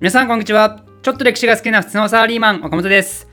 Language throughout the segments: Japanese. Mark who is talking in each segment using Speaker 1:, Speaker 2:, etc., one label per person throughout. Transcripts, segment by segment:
Speaker 1: 皆さんこんにちはちょっと歴史が好きな普通のサラリーマン岡本です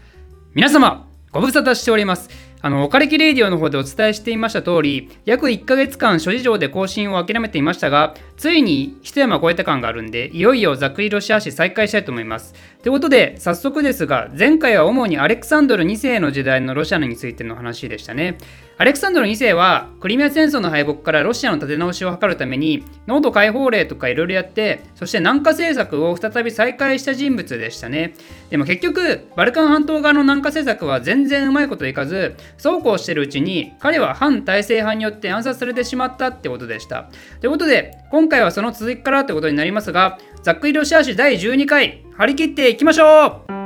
Speaker 1: 皆様ご無沙汰しておりますあの、オカレキレディオの方でお伝えしていました通り、約1ヶ月間諸事情で更新を諦めていましたが、ついに一山超えた感があるんで、いよいよざっくりロシア史再開したいと思います。ということで、早速ですが、前回は主にアレクサンドル2世の時代のロシアについての話でしたね。アレクサンドル2世はクリミア戦争の敗北からロシアの立て直しを図るために濃度解放令とかいろいろやってそして南下政策を再び再開した人物でしたね。でも結局バルカン半島側の南下政策は全然うまいこといかずそうこうしてるうちに彼は反体制派によって暗殺されてしまったってことでした。ということで今回はその続きからってことになりますがざっくりロシア史第12回張り切っていきましょう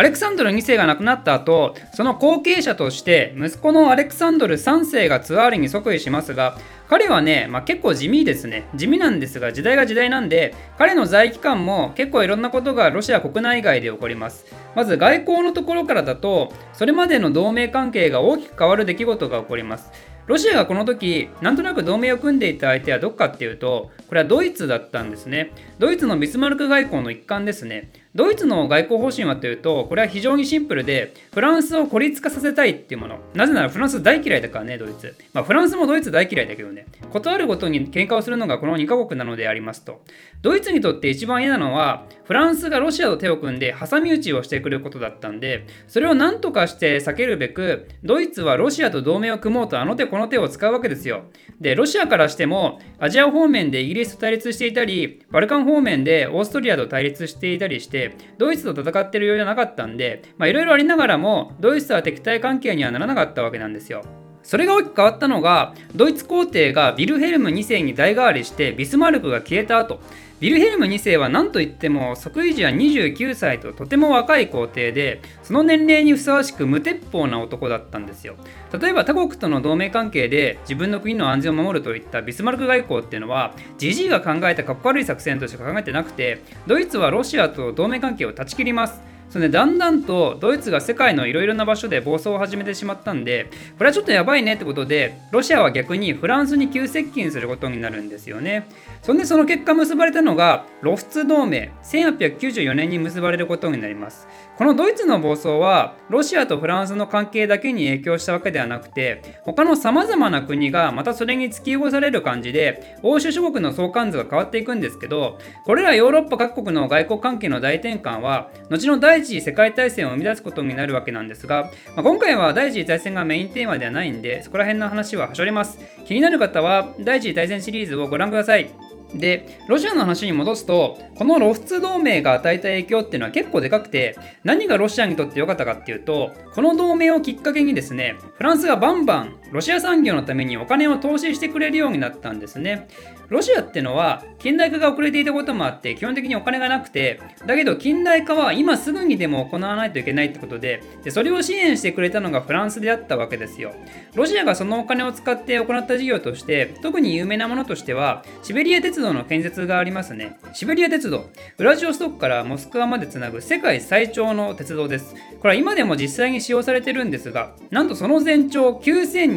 Speaker 1: アレクサンドル2世が亡くなった後その後継者として息子のアレクサンドル3世がツアーリに即位しますが彼はね、まあ、結構地味ですね。地味なんですが時代が時代なんで彼の在位期間も結構いろんなことがロシア国内外で起こります。まず外交のところからだとそれまでの同盟関係が大きく変わる出来事が起こります。ロシアがこの時なんとなく同盟を組んでいた相手はどこかっていうとこれはドイツだったんですねドイツのビスマルク外交の一環ですねドイツの外交方針はというと、これは非常にシンプルで、フランスを孤立化させたいっていうもの。なぜならフランス大嫌いだからね、ドイツ。まあ、フランスもドイツ大嫌いだけどね。ことあるごとに喧嘩をするのがこの2カ国なのでありますと。ドイツにとって一番嫌なのは、フランスがロシアと手を組んで挟み撃ちをしてくることだったんで、それを何とかして避けるべく、ドイツはロシアと同盟を組もうとあの手この手を使うわけですよ。で、ロシアからしても、アジア方面でイギリスと対立していたり、バルカン方面でオーストリアと対立していたりして、ドイツと戦ってる余裕はなかったんで、いろいろありながらも、ドイツとは敵対関係にはならなかったわけなんですよ。それが大きく変わったのが、ドイツ皇帝がビルヘルム2世に代替わりしてビスマルクが消えた後、ビルヘルム2世は何といっても即位時は29歳ととても若い皇帝でその年齢にふさわしく無鉄砲な男だったんですよ。例えば他国との同盟関係で自分の国の安全を守るといったビスマルク外交っていうのはジジイが考えたかっこ悪い作戦としか考えてなくてドイツはロシアと同盟関係を断ち切ります。それでだんだんとドイツが世界のいろいろな場所で暴走を始めてしまったんでこれはちょっとやばいねってことでロシアは逆にフランスに急接近することになるんですよね。そんでその結果結ばれたのがロフツ同盟1894年に結ばれることになります。このドイツの暴走はロシアとフランスの関係だけに影響したわけではなくて他のさまざまな国がまたそれに突き動される感じで欧州諸国の相関図が変わっていくんですけどこれらヨーロッパ各国の外交関係の大転換は後の第第一次世界大戦を生み出すことになるわけなんですが、まあ、今回は第一次大戦がメインテーマではないんでそこら辺の話ははしょります。気になる方は第一次大戦シリーズをご覧ください。で、ロシアの話に戻すと、このロフツ同盟が与えた影響っていうのは結構でかくて、何がロシアにとって良かったかっていうと、この同盟をきっかけにですね、フランスがバンバンロシア産業のためにお金を投資してくれるようになったんですね。ロシアってのは近代化が遅れていたこともあって基本的にお金がなくてだけど近代化は今すぐにでも行わないといけないってことででそれを支援してくれたのがフランスであったわけですよ。ロシアがそのお金を使って行った事業として特に有名なものとしてはシベリア鉄道の建設がありますね。シベリア鉄道ウラジオストックからモスクワまでつなぐ世界最長の鉄道です。これは今でも実際に使用されてるんですがなんとその全長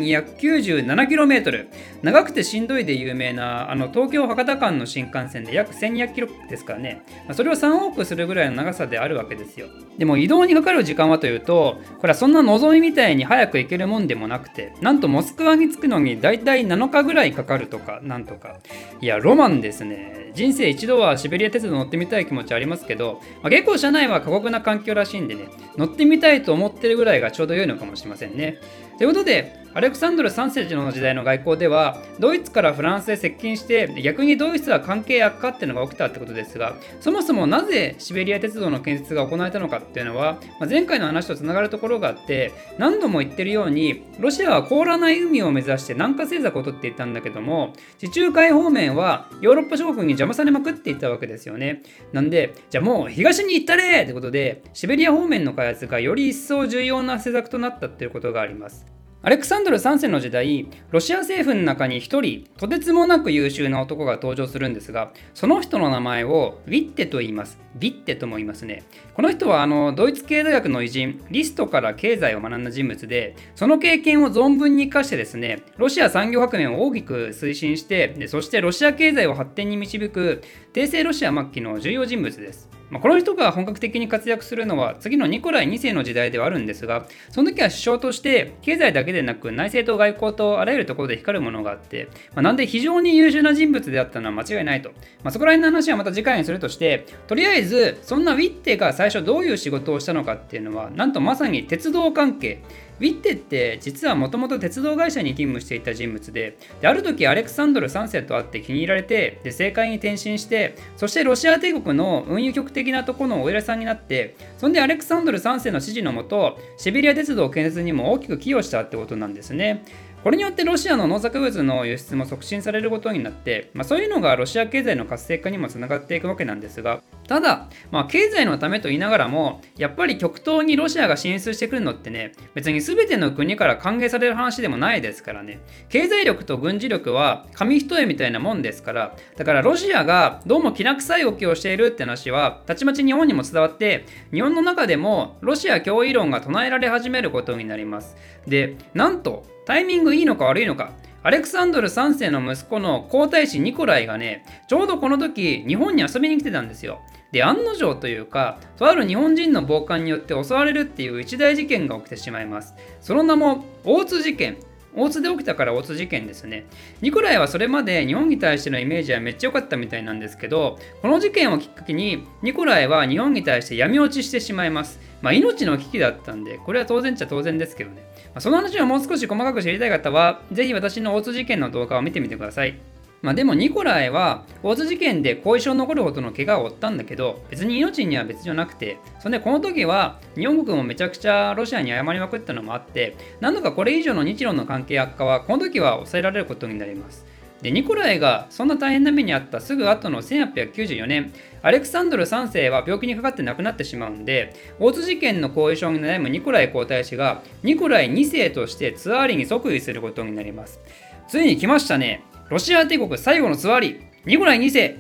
Speaker 1: 9297km 長くてしんどいで有名なあの東京博多間の新幹線で約1200キロですからね、まあ、それを3往復するぐらいの長さであるわけですよ。でも移動にかかる時間はというと、これはそんな望みみたいに早く行けるもんでもなくて、なんとモスクワに着くのに大体7日ぐらいかかるとか、なんとか。いや、ロマンですね。人生一度はシベリア鉄道乗ってみたい気持ちありますけど、まあ、結構車内は過酷な環境らしいんでね、乗ってみたいと思ってるぐらいがちょうど良いのかもしれませんね。ということで、アレクサンドル3世の時代の外交では、ドイツからフランスへ接近して、逆にドイツは関係悪化っていうのが起きたってことですが、そもそもなぜシベリア鉄道の建設が行われたのかっていうのは、まあ、前回の話とつながるところがあって、何度も言ってるように、ロシアは凍らない海を目指して南下政策をとっていたんだけども、地中海方面はヨーロッパ諸国に邪魔されまくっていたわけですよね。なんで、じゃあもう東に行ったれってことで、シベリア方面の開発がより一層重要な施策となったっていうことがあります。アレクサンドル3世の時代、ロシア政府の中に1人、とてつもなく優秀な男が登場するんですが、その人の名前をウィッテと言います。ビッテとも言いますね。この人はあのドイツ経済学の偉人、リストから経済を学んだ人物で、その経験を存分に生かしてですね、ロシア産業革命を大きく推進して、でそしてロシア経済を発展に導く、帝政ロシア末期の重要人物です。まあ、この人が本格的に活躍するのは次のニコライ2世の時代ではあるんですが、その時は首相として経済だけでなく内政と外交とあらゆるところで光るものがあって、まあ、なんで非常に優秀な人物であったのは間違いないと。まあ、そこら辺の話はまた次回にするとして、とりあえずそんなウィッテが最初どういう仕事をしたのかっていうのは、なんとまさに鉄道関係。ウィッテって実はもともと鉄道会社に勤務していた人物でである時アレクサンドル3世と会って気に入られてで政界に転身してそしてロシア帝国の運輸局的なところのお偉さんになってそんでアレクサンドル3世の指示のもとシベリア鉄道建設にも大きく寄与したってことなんですね。これによってロシアの農作物の輸出も促進されることになって、まあ、そういうのがロシア経済の活性化にもつながっていくわけなんですがただ、まあ、経済のためと言いながらもやっぱり極東にロシアが進出してくるのってね別に全ての国から歓迎される話でもないですからね。経済力と軍事力は紙一重みたいなもんですからだからロシアがどうもきな臭い動きをしているって話はたちまち日本にも伝わって日本の中でもロシア脅威論が唱えられ始めることになります。でなんとタイミングいいのか悪いのかアレクサンドル3世の息子の皇太子ニコライがね、ちょうどこの時、日本に遊びに来てたんですよ。で、案の定というか、とある日本人の暴漢によって襲われるっていう一大事件が起きてしまいます。その名も、大津事件。大津で起きたから大津事件ですね。ニコライはそれまで日本に対してのイメージはめっちゃ良かったみたいなんですけど、この事件をきっかけに、ニコライは日本に対して闇落ちしてしまいます。まあ、命の危機だったんで、これは当然っちゃ当然ですけどね。ま、その話をもう少し細かく知りたい方は、ぜひ私の大津事件の動画を見てみてください。まあ、でもニコライは大津事件で後遺症残るほどの怪我を負ったんだけど別に命には別じゃなくてそんでこの時は日本国もめちゃくちゃロシアに謝りまくったのもあって何度かこれ以上の日露の関係悪化はこの時は抑えられることになりますでニコライがそんな大変な目に遭ったすぐ後の1894年アレクサンドル3世は病気にかかって亡くなってしまうんで大津事件の後遺症に悩むニコライ皇太子がニコライ2世としてツアーリに即位することになります。ついに来ましたね。ロシア帝国最後のツアーリニコライ2世。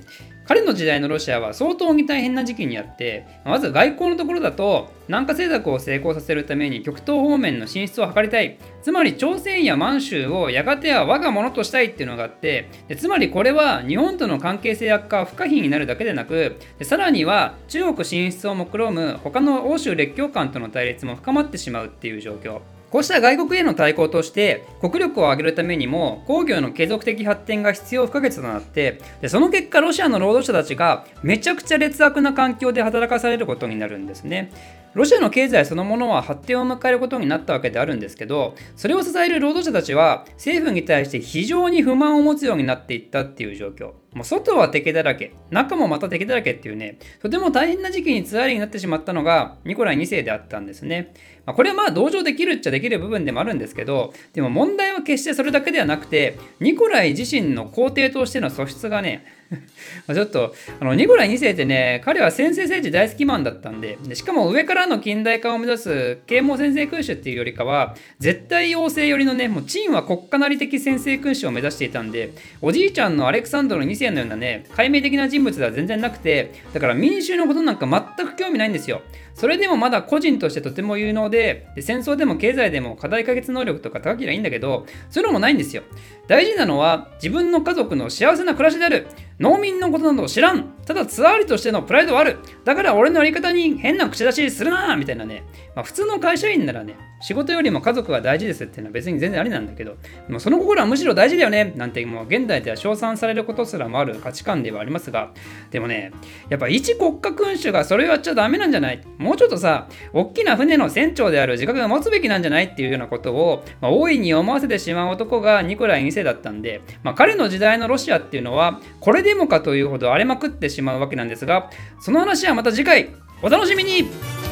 Speaker 1: 彼の時代のロシアは相当に大変な時期にあって、まず外交のところだと、南下政策を成功させるために極東方面の進出を図りたい。つまり朝鮮や満州をやがては我が物としたいっていうのがあってで、つまりこれは日本との関係性悪化は不可避になるだけでなく、でさらには中国進出を目論む他の欧州列強間との対立も深まってしまうっていう状況。こうした外国への対抗として国力を上げるためにも工業の継続的発展が必要不可欠となってでその結果ロシアの労働者たちがめちゃくちゃ劣悪な環境で働かされることになるんですね。ロシアの経済そのものは発展を迎えることになったわけであるんですけどそれを支える労働者たちは政府に対して非常に不満を持つようになっていったっていう状況。もう外は敵だらけ中もまた敵だらけっていうねとても大変な時期にツアーリになってしまったのがニコライ2世であったんですね。まあ、これはまあ同情できるっちゃできる部分でもあるんですけど、でも問題は決してそれだけではなくて、ニコライ自身の皇帝としての素質がね、ちょっと、あの、ニコライ2世ってね、彼は先制政治大好きマンだったんでで、しかも上からの近代化を目指す啓蒙先制君主っていうよりかは、絶対要請寄りのね、もうチンは国家なり的先制君主を目指していたんで、おじいちゃんのアレクサンドル2世のようなね、解明的な人物では全然なくて、だから民衆のことなんか全く興味ないんですよ。それでもまだ個人としてとても有能でで戦争でも経済でも課題解決能力とか高ければいいんだけどそういうのもないんですよ大事なのは自分の家族の幸せな暮らしである農民のことなど知らん。ただツアーリとしてのプライドはある。だから俺のやり方に変な口出しするなみたいなね、まあ、普通の会社員ならね仕事よりも家族が大事ですっていうのは別に全然ありなんだけどもうその心はむしろ大事だよねなんてもう現代では称賛されることすらもある価値観ではありますが。でもねやっぱ一国家君主がそれをやっちゃダメなんじゃない？もうちょっとさ大きな船の船長である自覚が持つべきなんじゃないっていうようなことを、まあ、大いに思わせてしまう男がニコライ2世だったんで、まあ、彼の時代のロシアっていうのはこれでもかというほど荒れまくってしまうわけなんですがその話はまた次回。お楽しみに。